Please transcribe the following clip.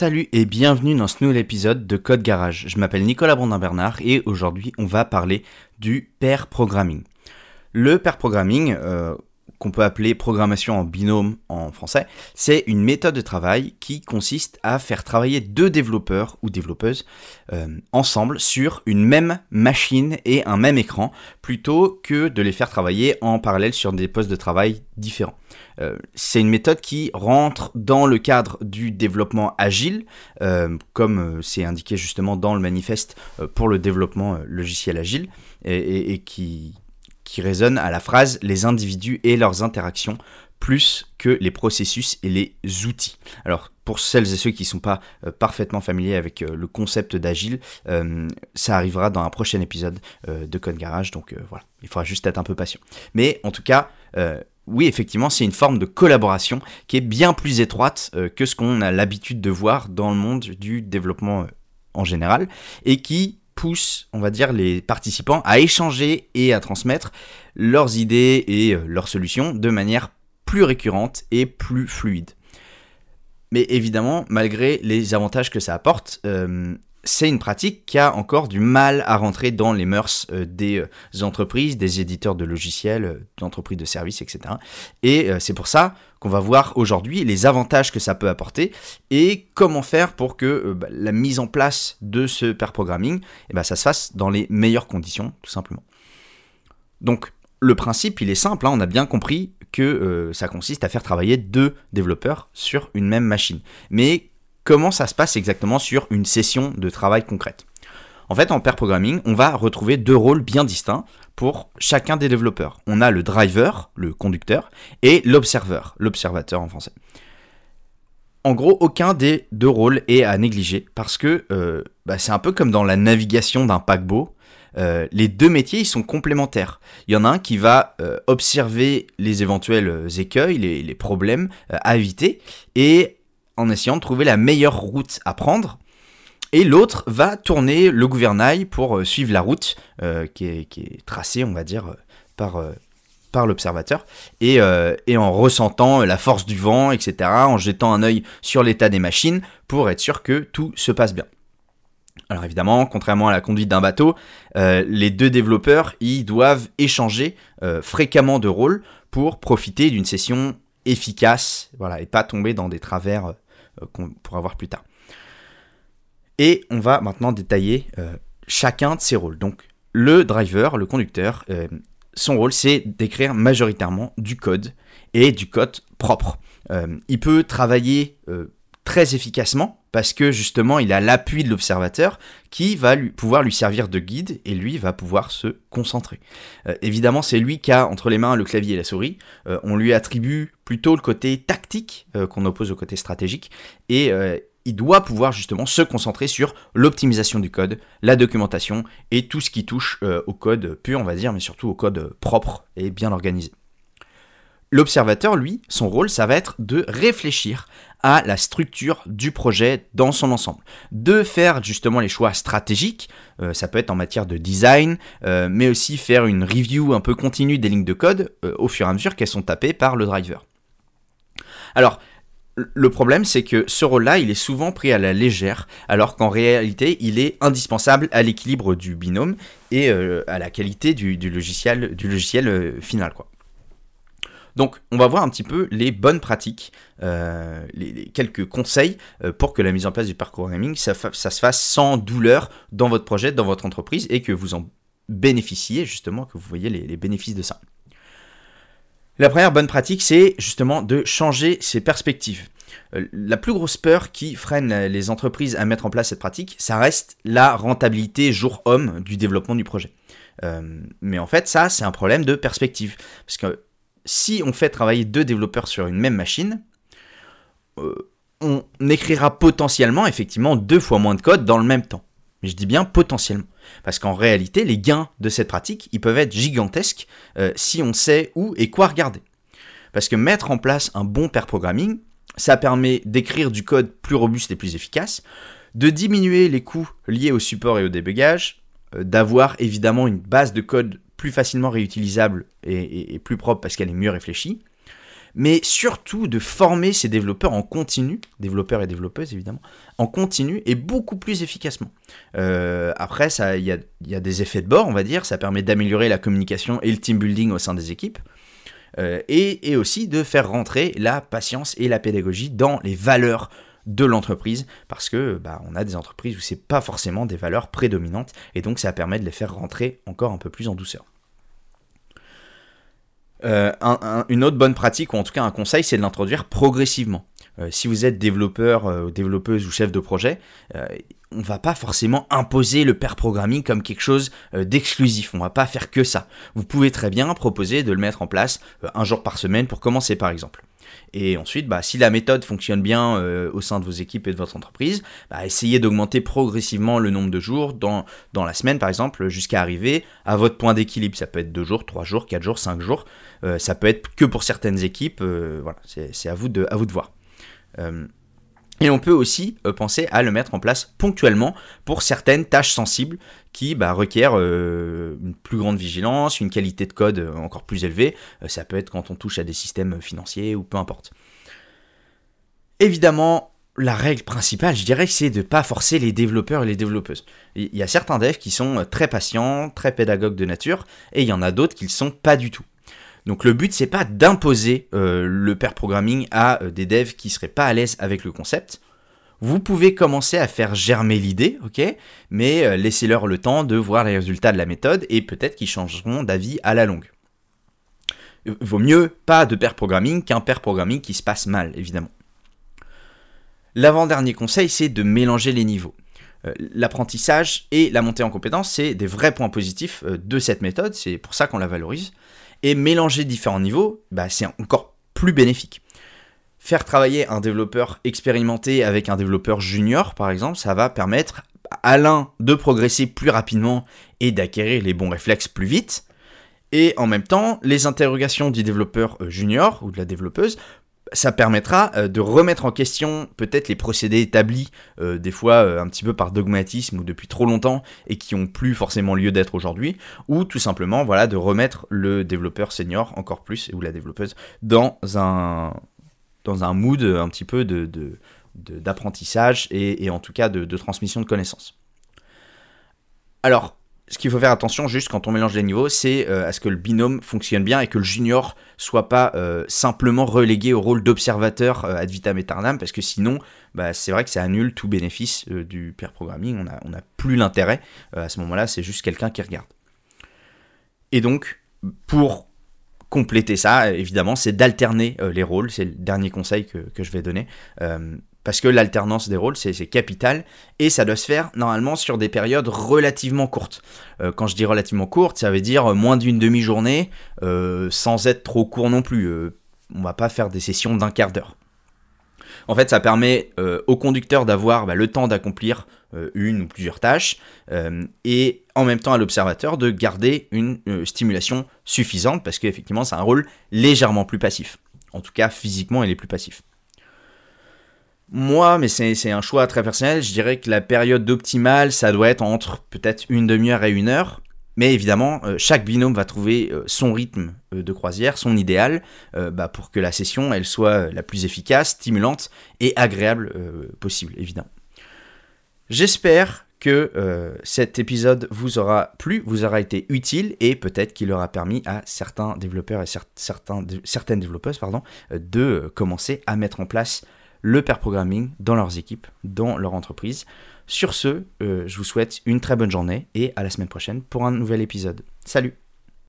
Salut et bienvenue dans ce nouvel épisode de Code Garage. Je m'appelle Nicolas Brandin-Bernard et aujourd'hui on va parler du pair programming. Le pair programming, euh, qu'on peut appeler programmation en binôme en français, c'est une méthode de travail qui consiste à faire travailler deux développeurs ou développeuses euh, ensemble sur une même machine et un même écran, plutôt que de les faire travailler en parallèle sur des postes de travail différents. Euh, c'est une méthode qui rentre dans le cadre du développement agile, euh, comme c'est indiqué justement dans le manifeste pour le développement logiciel agile, et qui, qui résonne à la phrase les individus et leurs interactions plus que les processus et les outils. Alors pour celles et ceux qui ne sont pas euh, parfaitement familiers avec euh, le concept d'agile, euh, ça arrivera dans un prochain épisode de Code Garage, donc voilà, il faudra juste être un peu patient. Mais en tout cas, oui, effectivement, c'est une forme de collaboration qui est bien plus étroite que ce qu'on a l'habitude de voir dans le monde du développement en général, et qui pousse, on va dire, les participants à échanger et à transmettre leurs idées et euh, leurs solutions de manière plus récurrente et plus fluide. Mais évidemment, malgré les avantages que ça apporte, euh, c'est une pratique qui a encore du mal à rentrer dans les mœurs euh, des euh, entreprises, des éditeurs de logiciels, euh, d'entreprises de services, etc. Et c'est pour ça qu'on va voir aujourd'hui les avantages que ça peut apporter et comment faire pour que bah, la mise en place de ce pair programming, eh ben, ça se fasse dans les meilleures conditions, tout simplement. Donc, le principe, il est simple, hein, on a bien compris que ça consiste à faire travailler deux développeurs sur une même machine. Mais comment ça se passe exactement sur une session de travail concrète. En fait, en pair programming, on va retrouver deux rôles bien distincts pour chacun des développeurs. On a le driver, le conducteur, et l'observeur, l'observateur en français. En gros, aucun des deux rôles est à négliger parce que euh, bah, c'est un peu comme dans la navigation d'un paquebot. Euh, les deux métiers ils sont complémentaires. Il y en a un qui va euh, observer les éventuels écueils, les, les problèmes à éviter, et en essayant de trouver la meilleure route à prendre. Et l'autre va tourner le gouvernail pour euh, suivre la route euh, qui, est, tracée, on va dire, euh, par, l'observateur. Et, et, en ressentant la force du vent, etc., en jetant un œil sur l'état des machines pour être sûr que tout se passe bien. Alors évidemment, contrairement à la conduite d'un bateau, les deux développeurs, ils doivent échanger fréquemment de rôles pour profiter d'une session efficace, voilà, et pas tomber dans des travers euh, qu'on pourra voir plus tard. Et on va maintenant détailler euh, chacun de ces rôles. Donc le driver, le conducteur, euh, son rôle c'est d'écrire majoritairement du code et du code propre. il peut travailler très efficacement parce que justement il a l'appui de l'observateur qui va pouvoir lui servir de guide et lui va pouvoir se concentrer. évidemment c'est lui qui a entre les mains le clavier et la souris, on lui attribue plutôt le côté tactique euh, qu'on oppose au côté stratégique, et euh, il doit pouvoir justement se concentrer sur l'optimisation du code, la documentation et tout ce qui touche euh, au code pur, on va dire, mais surtout au code propre et bien organisé. L'observateur, lui, son rôle, ça va être de réfléchir à la structure du projet dans son ensemble, de faire justement les choix stratégiques, ça peut être en matière de design, mais aussi faire une review un peu continue des lignes de code au fur et à mesure qu'elles sont tapées par le driver. Alors, le problème, c'est que ce rôle-là, il est souvent pris à la légère, alors qu'en réalité, il est indispensable à l'équilibre du binôme et euh, à la qualité du, logiciel, du logiciel euh, final. Quoi. Donc, on va voir un petit peu les bonnes pratiques, euh, les, quelques conseils pour que la mise en place du parcours programming, ça, se fasse sans douleur dans votre projet, dans votre entreprise, et que vous en bénéficiez, justement, que vous voyez les bénéfices de ça. La première bonne pratique, c'est justement de changer ses perspectives. Euh, la plus grosse peur qui freine les entreprises à mettre en place cette pratique, ça reste la rentabilité jour-homme du développement du projet. Euh, mais en fait, ça, c'est un problème de perspective. Parce que si on fait travailler deux développeurs sur une même machine, euh, on écrira potentiellement, effectivement, deux fois moins de code dans le même temps. Mais je dis bien potentiellement. Parce qu'en réalité, les gains de cette pratique, ils peuvent être gigantesques euh, si on sait où et quoi regarder. Parce que mettre en place un bon pair programming, ça permet d'écrire du code plus robuste et plus efficace, de diminuer les coûts liés au support et au débugage, euh, d'avoir évidemment une base de code plus facilement réutilisable et, plus propre parce qu'elle est mieux réfléchie, mais surtout de former ces développeurs en continu, développeurs et développeuses évidemment, en continu et beaucoup plus efficacement. Euh, après, il y a, des effets de bord, on va dire, ça permet d'améliorer la communication et le team building au sein des équipes. Euh, et, aussi de faire rentrer la patience et la pédagogie dans les valeurs de l'entreprise parce que bah, on a des entreprises où c'est pas forcément des valeurs prédominantes et donc ça permet de les faire rentrer encore un peu plus en douceur. Euh, une autre bonne pratique, ou en tout cas un conseil, c'est de l'introduire progressivement. Euh, si vous êtes développeur, euh, développeuse ou chef de projet, on va pas forcément imposer le pair programming comme quelque chose d'exclusif. On va pas faire que ça. Vous pouvez très bien proposer de le mettre en place un jour par semaine pour commencer par exemple. Et ensuite, bah, si la méthode fonctionne bien euh, au sein de vos équipes et de votre entreprise, bah, essayez d'augmenter progressivement le nombre de jours dans, dans la semaine, par exemple, jusqu'à arriver à votre point d'équilibre. Ça peut être 2 jours, 3 jours, 4 jours, 5 jours. Euh, ça peut être que pour certaines équipes. Euh, c'est à, à vous de voir. Et on peut aussi euh, penser à le mettre en place ponctuellement pour certaines tâches sensibles qui bah, requièrent euh, une plus grande vigilance, une qualité de code euh, encore plus élevée. ça peut être quand on touche à des systèmes financiers ou peu importe. Évidemment, la règle principale, je dirais, c'est de ne pas forcer les développeurs et les développeuses. Il y a certains devs qui sont très patients, très pédagogues de nature, et il y en a d'autres qui ne le sont pas du tout. Donc le but c'est pas d'imposer euh, le pair programming à euh, des devs qui seraient pas à l'aise avec le concept. Vous pouvez commencer à faire germer l'idée, ok, mais euh, laissez-leur le temps de voir les résultats de la méthode et peut-être qu'ils changeront d'avis à la longue. Vaut mieux pas de pair programming qu'un pair programming qui se passe mal, évidemment. L'avant-dernier conseil, c'est de mélanger les niveaux. L'apprentissage et la montée en compétence, c'est des vrais points positifs de cette méthode, c'est pour ça qu'on la valorise. Et mélanger différents niveaux, bah, c'est encore plus bénéfique. Faire travailler un développeur expérimenté avec un développeur junior, par exemple, ça va permettre à l'un de progresser plus rapidement et d'acquérir les bons réflexes plus vite. Et en même temps, les interrogations du développeur euh, junior ou de la développeuse ça permettra euh, de remettre en question peut-être les procédés établis, euh, des fois euh, un petit peu par dogmatisme ou depuis trop longtemps et qui ont plus forcément lieu d'être aujourd'hui, ou tout simplement voilà de remettre le développeur senior encore plus ou la développeuse dans un dans un mood un petit peu de, d'apprentissage et, et, en tout cas de, de transmission de connaissances. Alors, ce qu'il faut faire attention juste quand on mélange les niveaux, c'est euh, à ce que le binôme fonctionne bien et que le junior soit pas euh, simplement relégué au rôle d'observateur euh, ad vitam aeternam, parce que sinon, bah, c'est vrai que ça annule tout bénéfice du pair programming, on n'a plus l'intérêt, à ce moment-là, c'est juste quelqu'un qui regarde. Et donc, pour compléter ça, évidemment, c'est d'alterner les rôles, c'est le dernier conseil que je vais donner parce que l'alternance des rôles, c'est capital, et ça doit se faire normalement sur des périodes relativement courtes. Euh, quand je dis relativement courtes, ça veut dire moins d'une demi-journée, euh, sans être trop court non plus. Euh, on va pas faire des sessions d'un quart d'heure. En fait, ça permet au conducteur d'avoir bah, le temps d'accomplir une ou plusieurs tâches, et en même temps à l'observateur de garder une stimulation suffisante, parce qu'effectivement, c'est un rôle légèrement plus passif. En tout cas, physiquement, il est plus passif. Moi, mais c'est un choix très personnel, je dirais que la période optimale, ça doit être entre peut-être une demi-heure et une heure. Mais évidemment, euh, chaque binôme va trouver euh, son rythme euh, de croisière, son idéal, bah, pour que la session elle soit la plus efficace, stimulante et agréable possible, évidemment. J'espère que cet épisode vous aura plu, vous aura été utile et peut-être qu'il aura permis à certains développeurs et certaines développeuses pardon, de commencer à mettre en place le pair programming dans leurs équipes, dans leur entreprise. Sur ce, euh, je vous souhaite une très bonne journée et à la semaine prochaine pour un nouvel épisode. Salut